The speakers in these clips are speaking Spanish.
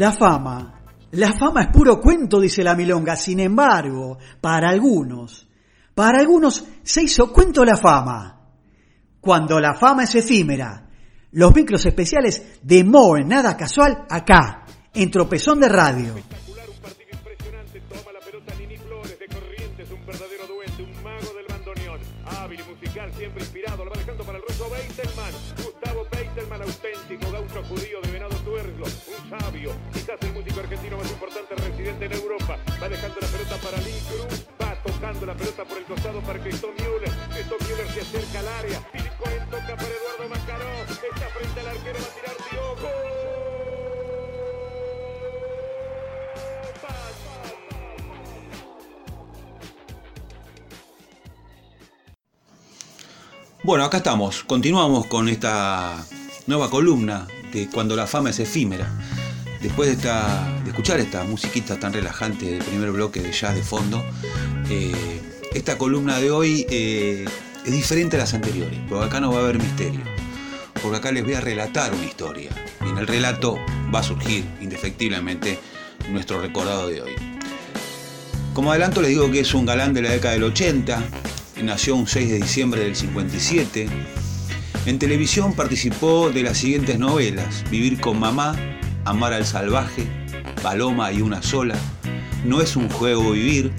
La fama. La fama es puro cuento, dice la milonga. Sin embargo, para algunos, para algunos se hizo cuento la fama. Cuando la fama es efímera. Los micros especiales de Moe, nada casual, acá, en Tropezón de Radio. Un partido impresionante. Toma la pelota Nini Flores de Corrientes, un verdadero duende, un mago del bandoneón. Hábil y musical, siempre inspirado. Lo va dejando para el ruso Beitelman. Gustavo Beitelman, auténtico gaucho judío de. Quizás el músico argentino más importante residente en Europa. Va dejando la pelota para Lee Cruz. Va tocando la pelota por el costado para Cristóbal Müller. Cristóbal Müller se acerca al área. Philip Cohen toca para Eduardo Macaró. Está frente al arquero, va a tirar Diogo. Bueno, acá estamos. Continuamos con esta nueva columna de Cuando la fama es efímera. Después de, esta, de escuchar esta musiquita tan relajante del primer bloque de jazz de fondo, eh, esta columna de hoy eh, es diferente a las anteriores, porque acá no va a haber misterio. Porque acá les voy a relatar una historia. Y en el relato va a surgir indefectiblemente nuestro recordado de hoy. Como adelanto les digo que es un galán de la década del 80, nació un 6 de diciembre del 57. En televisión participó de las siguientes novelas: Vivir con mamá, Amar al salvaje, Paloma y una sola, No es un juego vivir,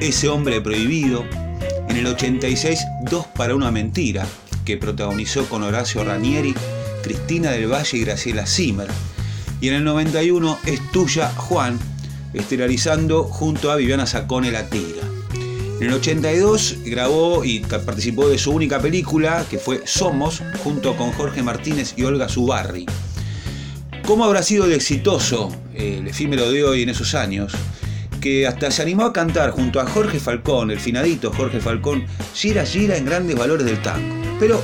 Ese hombre prohibido. En el 86, Dos para una mentira, que protagonizó con Horacio Ranieri, Cristina del Valle y Graciela Zimmer. Y en el 91, Es tuya, Juan, estelarizando junto a Viviana Sacone La Tira. En el 82 grabó y participó de su única película, que fue Somos, junto con Jorge Martínez y Olga Zubarri. ¿Cómo habrá sido de exitoso eh, el efímero de hoy en esos años? Que hasta se animó a cantar junto a Jorge Falcón, el finadito Jorge Falcón, gira gira en grandes valores del tango. Pero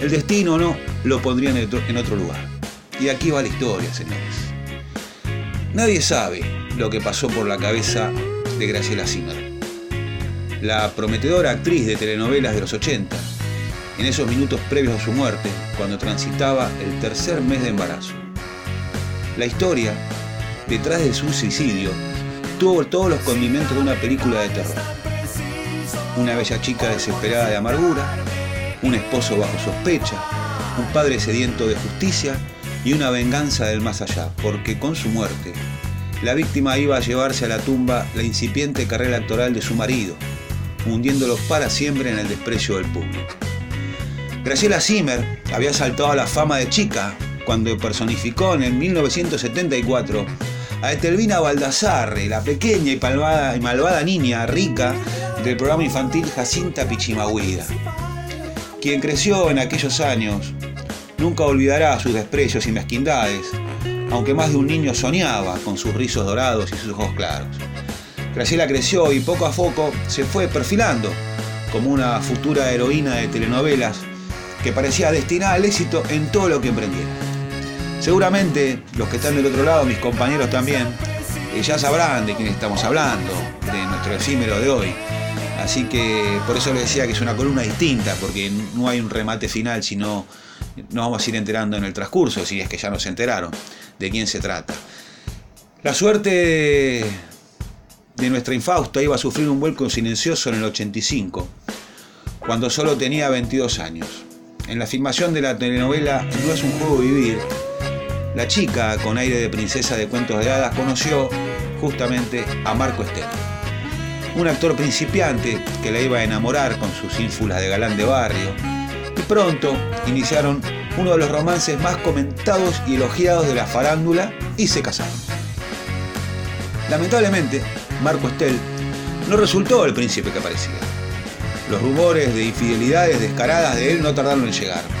el destino no lo pondría en otro- lugar. Y aquí va la historia, señores. Nadie sabe lo que pasó por la cabeza de Graciela Zimmer la prometedora actriz de telenovelas de los 80, en esos minutos previos a su muerte, cuando transitaba el tercer mes de embarazo. La historia, detrás de su suicidio, tuvo todos los condimentos de una película de terror. Una bella chica desesperada de amargura, un esposo bajo sospecha, un padre sediento de justicia y una venganza del más allá, porque con su muerte, la víctima iba a llevarse a la tumba la incipiente carrera actoral de su marido, hundiéndolos para siempre en el desprecio del público. Graciela Zimmer había saltado a la fama de chica cuando personificó en el 1974 a Etelvina Baldassarre, la pequeña y y malvada niña rica del programa infantil Jacinta Pichimahuida. Quien creció en aquellos años nunca olvidará sus desprecios y mezquindades, aunque más de un niño soñaba con sus rizos dorados y sus ojos claros. Graciela creció y poco a poco se fue perfilando como una futura heroína de telenovelas que parecía destinada al éxito en todo lo que emprendiera. Seguramente los que están del otro lado, mis compañeros también, eh, ya sabrán de quién estamos hablando, de nuestro efímero de hoy. Así que por eso les decía que es una columna distinta, porque no hay un remate final, sino nos vamos a ir enterando en el transcurso, si es que ya nos enteraron de quién se trata. La suerte de nuestra infausta iba a sufrir un vuelco silencioso en el 85, cuando solo tenía 22 años. En la filmación de la telenovela No es un juego vivir, la chica, con aire de princesa de cuentos de hadas, conoció justamente a Marco Estel, un actor principiante que la iba a enamorar con sus ínfulas de galán de barrio, y pronto iniciaron uno de los romances más comentados y elogiados de la farándula y se casaron. Lamentablemente, Marco Estel no resultó el príncipe que parecía. Los rumores de infidelidades descaradas de él no tardaron en llegar.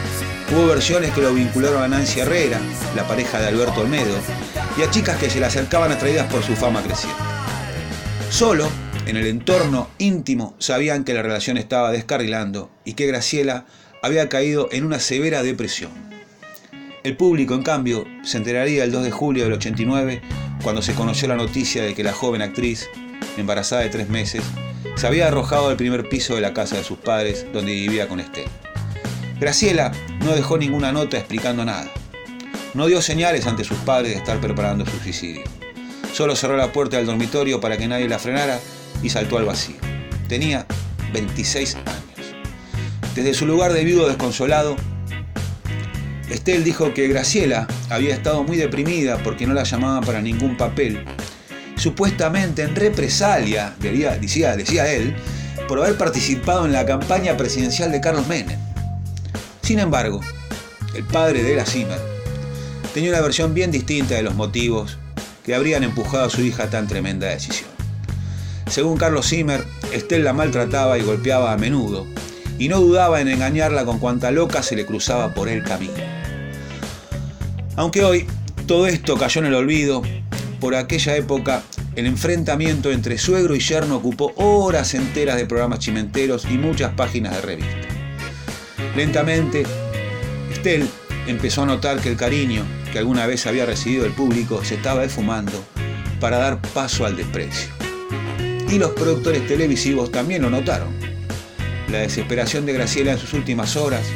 Hubo versiones que lo vincularon a Nancy Herrera, la pareja de Alberto Olmedo, y a chicas que se le acercaban atraídas por su fama creciente. Solo en el entorno íntimo sabían que la relación estaba descarrilando y que Graciela había caído en una severa depresión. El público, en cambio, se enteraría el 2 de julio del 89 cuando se conoció la noticia de que la joven actriz, embarazada de tres meses, se había arrojado al primer piso de la casa de sus padres donde vivía con Estel. Graciela no dejó ninguna nota explicando nada. no dio señales ante sus padres de estar preparando su suicidio. Solo cerró la puerta del dormitorio para que nadie la frenara y saltó al vacío. Tenía 26 años. Desde su lugar de viudo desconsolado, Estel dijo que Graciela había estado muy deprimida porque no la llamaban para ningún papel, supuestamente en represalia, decía, decía él, por haber participado en la campaña presidencial de Carlos Menem. Sin embargo, el padre de la Zimmer tenía una versión bien distinta de los motivos que habrían empujado a su hija a tan tremenda decisión. Según Carlos Zimmer, Estel la maltrataba y golpeaba a menudo, y no dudaba en engañarla con cuanta loca se le cruzaba por el camino. Aunque hoy todo esto cayó en el olvido, por aquella época el enfrentamiento entre suegro y yerno ocupó horas enteras de programas chimenteros y muchas páginas de revista. Lentamente, Estel empezó a notar que el cariño que alguna vez había recibido el público se estaba esfumando para dar paso al desprecio. Y los productores televisivos también lo notaron. La desesperación de Graciela en sus últimas horas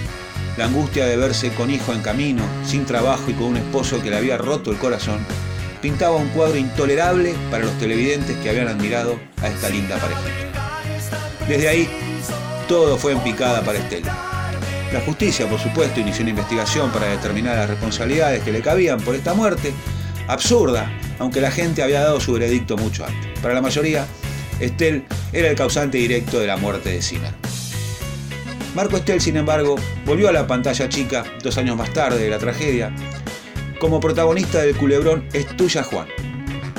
la angustia de verse con hijo en camino, sin trabajo y con un esposo que le había roto el corazón, pintaba un cuadro intolerable para los televidentes que habían admirado a esta linda pareja. Desde ahí, todo fue en picada para Estela. La justicia, por supuesto, inició una investigación para determinar las responsabilidades que le cabían por esta muerte, absurda, aunque la gente había dado su veredicto mucho antes. Para la mayoría, Estel era el causante directo de la muerte de Zimmer. Marco Estel, sin embargo, volvió a la pantalla chica dos años más tarde de la tragedia como protagonista del culebrón Es tuya Juan,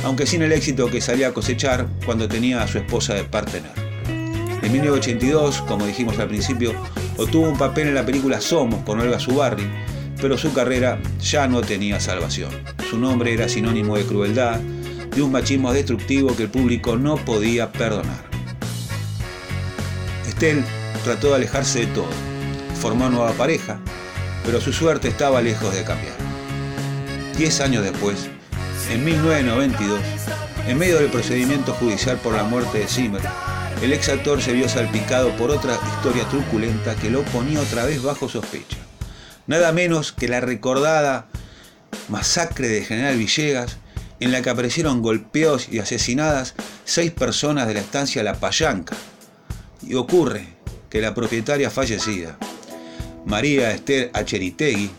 aunque sin el éxito que salía a cosechar cuando tenía a su esposa de partener. En 1982, como dijimos al principio, obtuvo un papel en la película Somos con Olga Zubarri, pero su carrera ya no tenía salvación. Su nombre era sinónimo de crueldad, de un machismo destructivo que el público no podía perdonar. Estel trató de alejarse de todo. Formó nueva pareja, pero su suerte estaba lejos de cambiar. Diez años después, en 1992, en medio del procedimiento judicial por la muerte de Zimmer, el ex actor se vio salpicado por otra historia truculenta que lo ponía otra vez bajo sospecha. Nada menos que la recordada masacre de General Villegas, en la que aparecieron golpeados y asesinadas seis personas de la estancia La Payanca. Y ocurre que la propietaria fallecida, María Esther Acheritegui,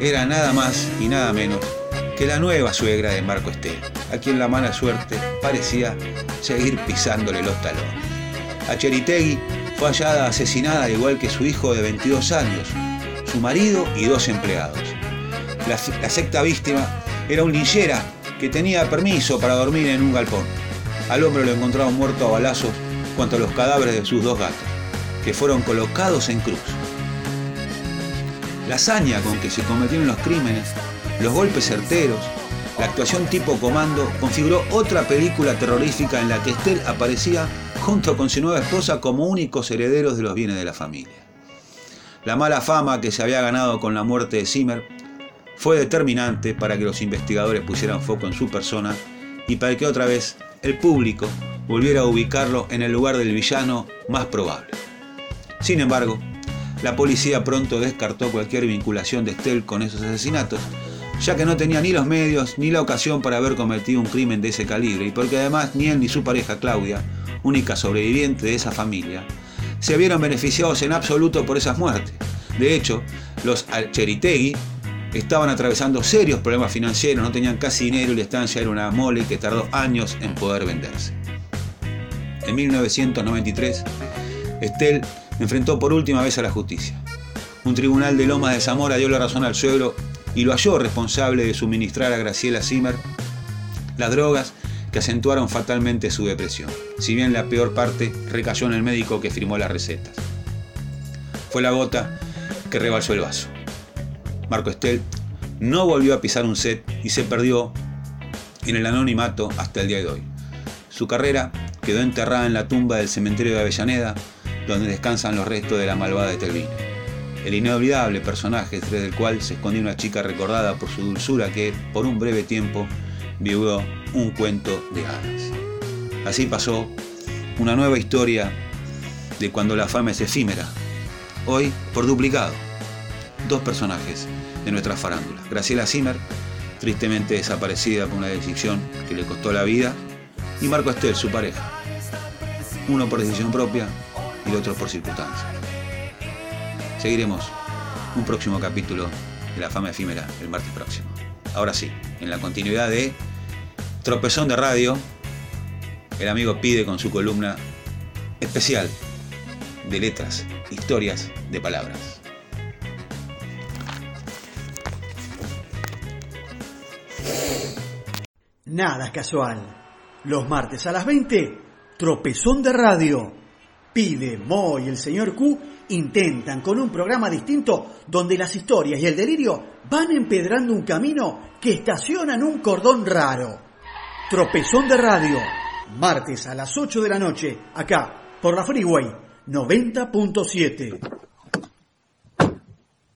era nada más y nada menos que la nueva suegra de Marco Estel, a quien la mala suerte parecía seguir pisándole los talones. Acheritegui fue hallada asesinada al igual que su hijo de 22 años, su marido y dos empleados. La, la sexta víctima era un linchera que tenía permiso para dormir en un galpón. Al hombre lo encontraron muerto a balazos cuanto a los cadáveres de sus dos gatos que fueron colocados en cruz. La hazaña con que se cometieron los crímenes, los golpes certeros, la actuación tipo comando configuró otra película terrorífica en la que Estel aparecía junto con su nueva esposa como únicos herederos de los bienes de la familia. La mala fama que se había ganado con la muerte de Zimmer fue determinante para que los investigadores pusieran foco en su persona y para que otra vez el público volviera a ubicarlo en el lugar del villano más probable. Sin embargo, la policía pronto descartó cualquier vinculación de Estelle con esos asesinatos, ya que no tenía ni los medios ni la ocasión para haber cometido un crimen de ese calibre y porque además ni él ni su pareja Claudia, única sobreviviente de esa familia, se vieron beneficiados en absoluto por esas muertes. De hecho, los Cheritegui estaban atravesando serios problemas financieros, no tenían casi dinero y la estancia era una mole que tardó años en poder venderse. En 1993, Estelle enfrentó por última vez a la justicia. Un tribunal de Lomas de Zamora dio la razón al suegro y lo halló responsable de suministrar a Graciela Zimmer las drogas que acentuaron fatalmente su depresión, si bien la peor parte recayó en el médico que firmó las recetas. Fue la gota que rebalsó el vaso. Marco Estel no volvió a pisar un set y se perdió en el anonimato hasta el día de hoy. Su carrera quedó enterrada en la tumba del cementerio de Avellaneda donde descansan los restos de la malvada de. El inolvidable personaje tras del cual se escondió una chica recordada por su dulzura que, por un breve tiempo, vivió un cuento de hadas. Así pasó una nueva historia de cuando la fama es efímera. Hoy, por duplicado, dos personajes de nuestra farándula. Graciela Zimmer, tristemente desaparecida por una decisión que le costó la vida, y Marco Estel, su pareja. Uno por decisión propia y el otro por circunstancias. Seguiremos un próximo capítulo de La Fama Efímera el martes próximo. Ahora sí, en la continuidad de Tropezón de Radio, el amigo pide con su columna especial de letras, historias de palabras. Nada es casual. Los martes a las 20, Tropezón de Radio. Pide, Mo y el señor Q intentan con un programa distinto donde las historias y el delirio van empedrando un camino que estaciona en un cordón raro. Tropezón de Radio, martes a las 8 de la noche, acá, por la Freeway 90.7.